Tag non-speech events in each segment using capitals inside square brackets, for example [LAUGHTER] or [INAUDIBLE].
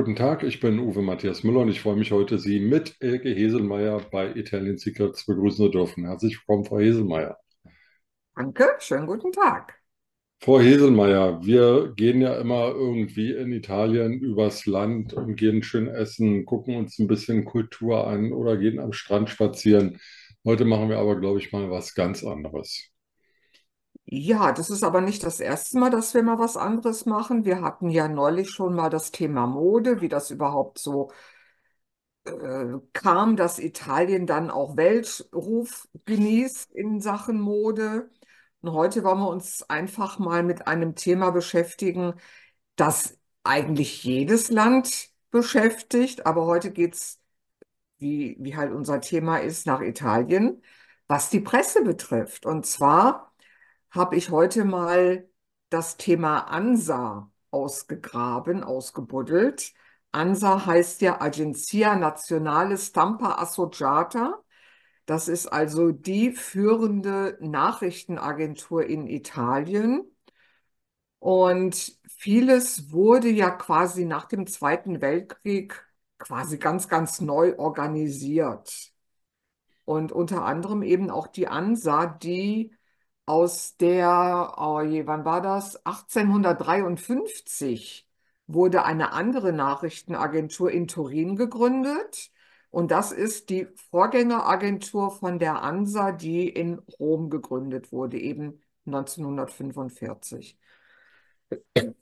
Guten Tag, ich bin Uwe Matthias Müller und ich freue mich heute, Sie mit Elke Heselmeier bei Italian Secrets begrüßen zu dürfen. Herzlich willkommen, Frau Heselmeier. Danke, schönen guten Tag. Frau Heselmeier, wir gehen ja immer irgendwie in Italien übers Land und gehen schön essen, gucken uns ein bisschen Kultur an oder gehen am Strand spazieren. Heute machen wir aber, glaube ich, mal was ganz anderes. Ja, das ist aber nicht das erste Mal, dass wir mal was anderes machen. Wir hatten ja neulich schon mal das Thema Mode, wie das überhaupt so äh, kam, dass Italien dann auch Weltruf genießt in Sachen Mode. Und heute wollen wir uns einfach mal mit einem Thema beschäftigen, das eigentlich jedes Land beschäftigt. Aber heute geht es, wie, wie halt unser Thema ist, nach Italien, was die Presse betrifft. Und zwar habe ich heute mal das Thema ANSA ausgegraben, ausgebuddelt. ANSA heißt ja Agenzia Nazionale Stampa Associata. Das ist also die führende Nachrichtenagentur in Italien. Und vieles wurde ja quasi nach dem Zweiten Weltkrieg quasi ganz, ganz neu organisiert. Und unter anderem eben auch die ANSA, die aus der, oh je, wann war das? 1853 wurde eine andere Nachrichtenagentur in Turin gegründet. Und das ist die Vorgängeragentur von der ANSA, die in Rom gegründet wurde, eben 1945. Also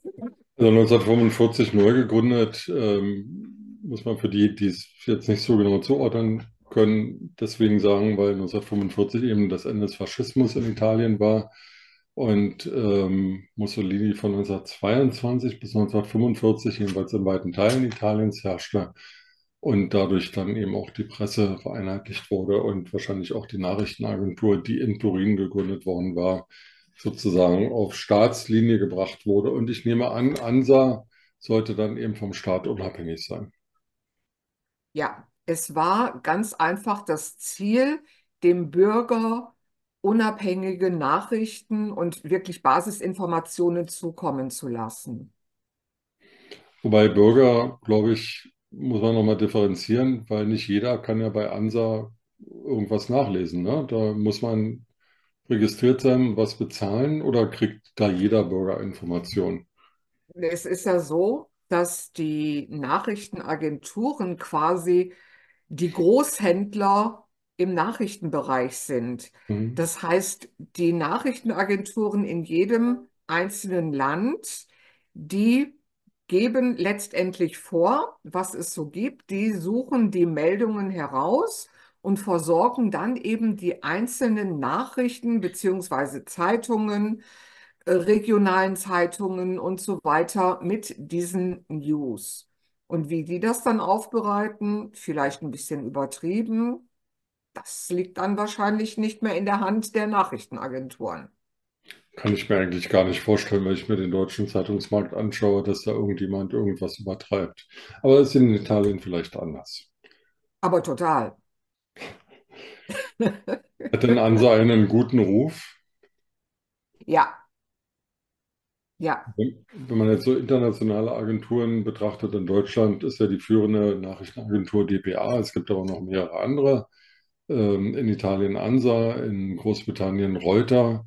1945 neu gegründet, ähm, muss man für die, die es jetzt nicht so genau zuordnen können deswegen sagen, weil 1945 eben das Ende des Faschismus in Italien war und ähm, Mussolini von 1922 bis 1945 jedenfalls in weiten Teilen Italiens herrschte und dadurch dann eben auch die Presse vereinheitlicht wurde und wahrscheinlich auch die Nachrichtenagentur, die in Turin gegründet worden war, sozusagen auf Staatslinie gebracht wurde. Und ich nehme an, ANSA sollte dann eben vom Staat unabhängig sein. Ja, es war ganz einfach das Ziel, dem Bürger unabhängige Nachrichten und wirklich Basisinformationen zukommen zu lassen. Wobei Bürger, glaube ich, muss man nochmal differenzieren, weil nicht jeder kann ja bei ANSA irgendwas nachlesen. Ne? Da muss man registriert sein, was bezahlen oder kriegt da jeder Bürger Informationen? Es ist ja so, dass die Nachrichtenagenturen quasi die Großhändler im Nachrichtenbereich sind. Mhm. Das heißt, die Nachrichtenagenturen in jedem einzelnen Land, die geben letztendlich vor, was es so gibt. Die suchen die Meldungen heraus und versorgen dann eben die einzelnen Nachrichten beziehungsweise Zeitungen, äh, regionalen Zeitungen und so weiter mit diesen News. Und wie die das dann aufbereiten, vielleicht ein bisschen übertrieben, das liegt dann wahrscheinlich nicht mehr in der Hand der Nachrichtenagenturen. Kann ich mir eigentlich gar nicht vorstellen, wenn ich mir den deutschen Zeitungsmarkt anschaue, dass da irgendjemand irgendwas übertreibt. Aber es ist in Italien vielleicht anders. Aber total. [LAUGHS] Hat denn Ansa einen guten Ruf? Ja, ja. Wenn man jetzt so internationale Agenturen betrachtet, in Deutschland ist ja die führende Nachrichtenagentur dpa, es gibt aber noch mehrere andere. Ähm, in Italien ANSA, in Großbritannien Reuter,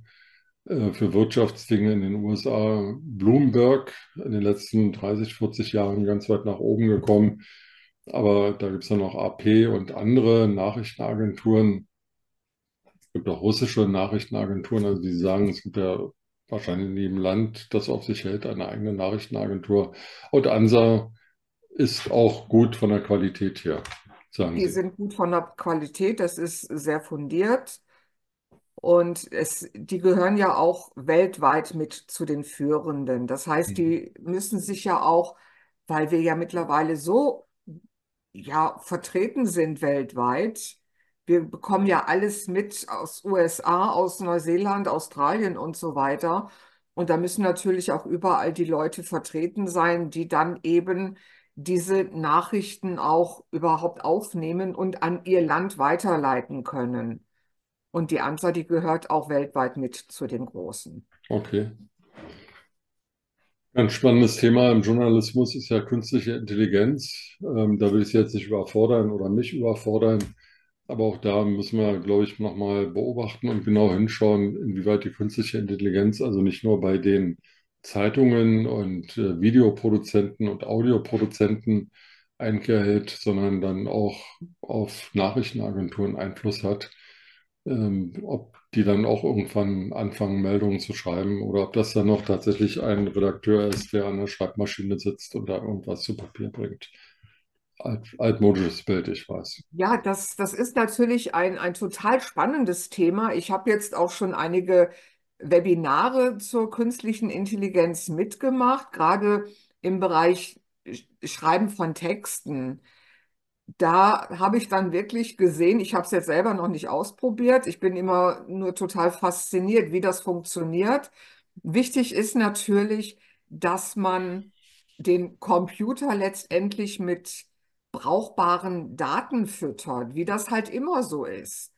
für Wirtschaftsdinge in den USA Bloomberg, in den letzten 30, 40 Jahren ganz weit nach oben gekommen. Aber da gibt es dann noch AP und andere Nachrichtenagenturen. Es gibt auch russische Nachrichtenagenturen, also die sagen, es gibt ja wahrscheinlich in jedem Land, das auf sich hält, eine eigene Nachrichtenagentur. Und ANSA ist auch gut von der Qualität her, sagen Die Sie. sind gut von der Qualität, das ist sehr fundiert. Und es, die gehören ja auch weltweit mit zu den Führenden. Das heißt, die mhm. müssen sich ja auch, weil wir ja mittlerweile so ja, vertreten sind weltweit, wir bekommen ja alles mit aus USA, aus Neuseeland, Australien und so weiter. Und da müssen natürlich auch überall die Leute vertreten sein, die dann eben diese Nachrichten auch überhaupt aufnehmen und an ihr Land weiterleiten können. Und die ANSA, die gehört auch weltweit mit zu den Großen. Okay. Ein spannendes Thema im Journalismus ist ja künstliche Intelligenz. Ähm, da will ich Sie jetzt nicht überfordern oder mich überfordern. Aber auch da müssen wir, glaube ich, nochmal beobachten und genau hinschauen, inwieweit die künstliche Intelligenz also nicht nur bei den Zeitungen und äh, Videoproduzenten und Audioproduzenten Einkehr hält, sondern dann auch auf Nachrichtenagenturen Einfluss hat, ähm, ob die dann auch irgendwann anfangen, Meldungen zu schreiben oder ob das dann noch tatsächlich ein Redakteur ist, der an der Schreibmaschine sitzt und da irgendwas zu Papier bringt. Alt, altmodisches Bild, ich weiß. Ja, das, das ist natürlich ein, ein total spannendes Thema. Ich habe jetzt auch schon einige Webinare zur künstlichen Intelligenz mitgemacht, gerade im Bereich Schreiben von Texten. Da habe ich dann wirklich gesehen, ich habe es jetzt selber noch nicht ausprobiert, ich bin immer nur total fasziniert, wie das funktioniert. Wichtig ist natürlich, dass man den Computer letztendlich mit brauchbaren Daten füttert, wie das halt immer so ist.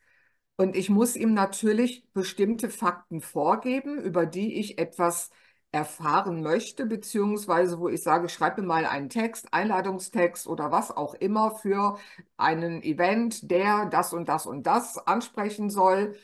Und ich muss ihm natürlich bestimmte Fakten vorgeben, über die ich etwas erfahren möchte, beziehungsweise wo ich sage, schreibe mal einen Text, Einladungstext oder was auch immer für einen Event, der das und das und das ansprechen soll.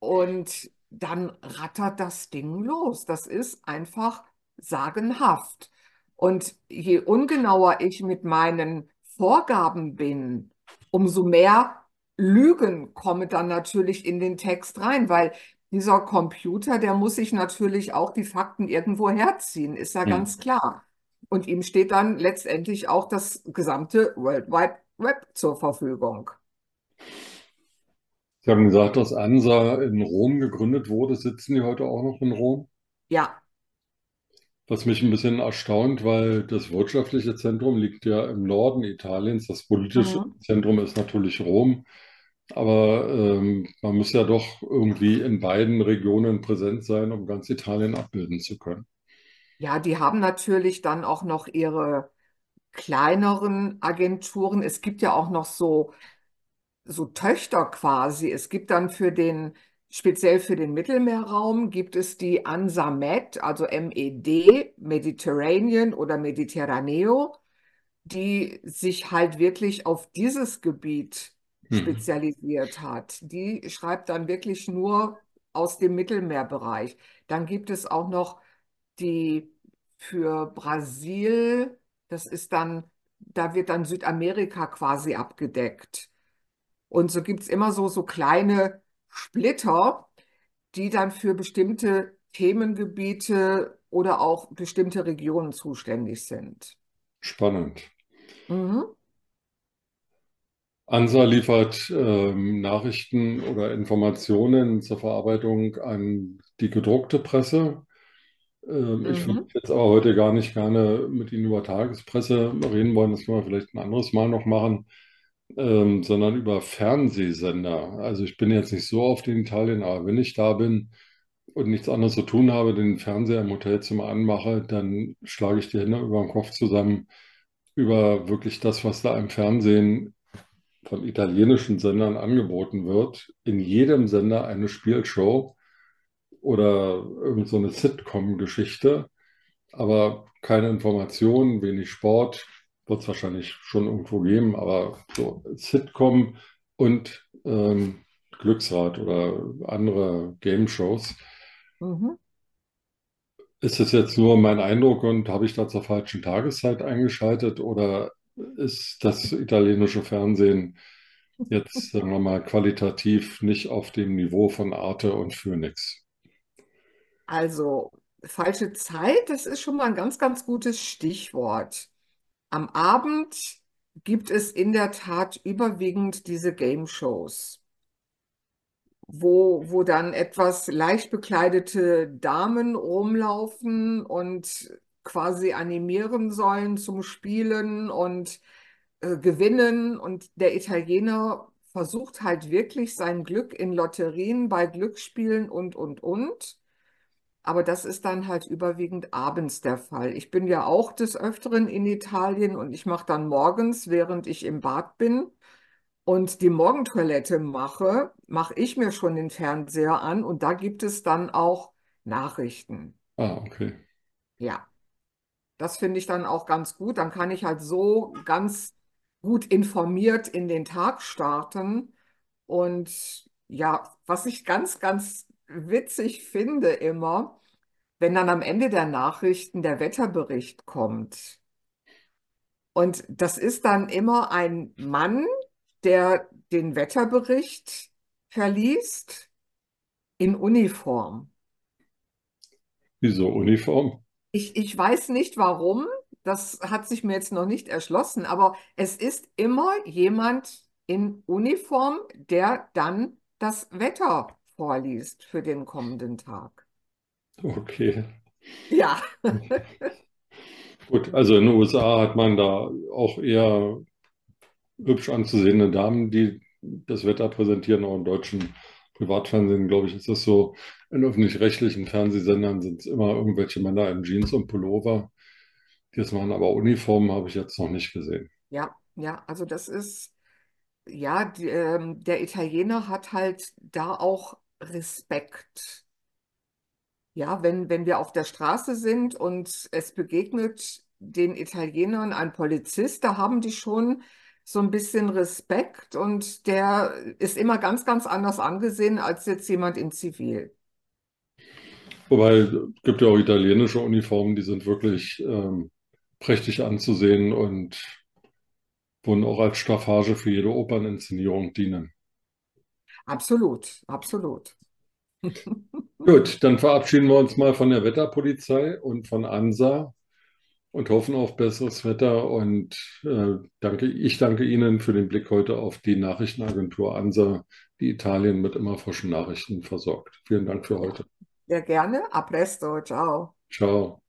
Und dann rattert das Ding los. Das ist einfach sagenhaft. Und je ungenauer ich mit meinen Vorgaben bin, umso mehr Lügen kommen dann natürlich in den Text rein, weil dieser Computer, der muss sich natürlich auch die Fakten irgendwo herziehen, ist ja Hm. ganz klar. Und ihm steht dann letztendlich auch das gesamte World Wide Web zur Verfügung. Sie haben gesagt, dass ANSA in Rom gegründet wurde. Sitzen die heute auch noch in Rom? Ja, Was mich ein bisschen erstaunt, weil das wirtschaftliche Zentrum liegt ja im Norden Italiens. Das politische mhm. Zentrum ist natürlich Rom. Aber ähm, man muss ja doch irgendwie in beiden Regionen präsent sein, um ganz Italien abbilden zu können. Ja, die haben natürlich dann auch noch ihre kleineren Agenturen. Es gibt ja auch noch so so Töchter quasi. Es gibt dann für den, speziell für den Mittelmeerraum, gibt es die ANSA Med, also MED, Mediterranean oder Mediterraneo, die sich halt wirklich auf dieses Gebiet Mhm. spezialisiert hat. Die schreibt dann wirklich nur aus dem Mittelmeerbereich. Dann gibt es auch noch die für Brasil, das ist dann, da wird dann Südamerika quasi abgedeckt. Und so gibt es immer so, so kleine Splitter, die dann für bestimmte Themengebiete oder auch bestimmte Regionen zuständig sind. Spannend. Mhm. ANSA liefert ähm, Nachrichten oder Informationen zur Verarbeitung an die gedruckte Presse. Ähm, ich würde Mhm. jetzt aber heute gar nicht gerne mit Ihnen über Tagespresse reden wollen, das können wir vielleicht ein anderes Mal noch machen, ähm, sondern über Fernsehsender. Also ich bin jetzt nicht so oft in Italien, aber wenn ich da bin und nichts anderes zu tun habe, den Fernseher im Hotelzimmer anmache, dann schlage ich die Hände über den Kopf zusammen über wirklich das, was da im Fernsehen von italienischen Sendern angeboten wird. In jedem Sender eine Spielshow oder irgend so eine Sitcom-Geschichte, aber keine Informationen, wenig Sport, wird es wahrscheinlich schon irgendwo geben, aber so Sitcom und ähm, Glücksrad oder andere Game-Shows. Mhm. Ist es jetzt nur mein Eindruck und habe ich da zur falschen Tageszeit eingeschaltet oder ist das italienische Fernsehen jetzt, sagen wir mal, qualitativ nicht auf dem Niveau von Arte und Phoenix? Also, falsche Zeit, das ist schon mal ein ganz, ganz gutes Stichwort. Am Abend gibt es in der Tat überwiegend diese Game-Shows. wo, wo dann etwas leicht bekleidete Damen rumlaufen und quasi animieren sollen zum Spielen und äh, gewinnen. Und der Italiener versucht halt wirklich sein Glück in Lotterien, bei Glücksspielen und, und, und. aber das ist dann halt überwiegend abends der Fall. Ich bin ja auch des Öfteren in Italien und ich mache dann morgens, während ich im Bad bin und die Morgentoilette mache, mache ich mir schon den Fernseher an und da gibt es dann auch Nachrichten. Ah, okay. Ja, das finde ich dann auch ganz gut. Dann kann ich halt so ganz gut informiert in den Tag starten. Und ja, was ich ganz, ganz witzig finde immer, wenn dann am Ende der Nachrichten der Wetterbericht kommt. Und das ist dann immer ein Mann, der den Wetterbericht verliest in Uniform. Wieso Uniform? Ich, ich weiß nicht warum, das hat sich mir jetzt noch nicht erschlossen, aber es ist immer jemand in Uniform, der dann das Wetter vorliest für den kommenden Tag. Okay. Ja. Gut, also in den USA hat man da auch eher hübsch anzusehende Damen, die das Wetter präsentieren, auch im deutschen Privatfernsehen, glaube ich, ist das so. In öffentlich-rechtlichen Fernsehsendern sind es immer irgendwelche Männer in Jeans und Pullover, die das machen, aber Uniformen habe ich jetzt noch nicht gesehen. Ja, ja, also das ist, ja, die, ähm, der Italiener hat halt da auch Respekt. Ja, wenn, wenn wir auf der Straße sind und es begegnet den Italienern ein Polizist, da haben die schon so ein bisschen Respekt und der ist immer ganz, ganz anders angesehen als jetzt jemand in Zivil. Wobei, es gibt ja auch italienische Uniformen, die sind wirklich ähm, prächtig anzusehen und würden auch als Staffage für jede Operninszenierung dienen. Absolut, absolut. [LAUGHS] Gut, dann verabschieden wir uns mal von der Wetterpolizei und von ANSA und hoffen auf besseres Wetter. Und äh, danke, ich danke Ihnen für den Blick heute auf die Nachrichtenagentur ANSA, die Italien mit immer frischen Nachrichten versorgt. Vielen Dank für heute. Sehr gerne. A presto. Ciao. Ciao.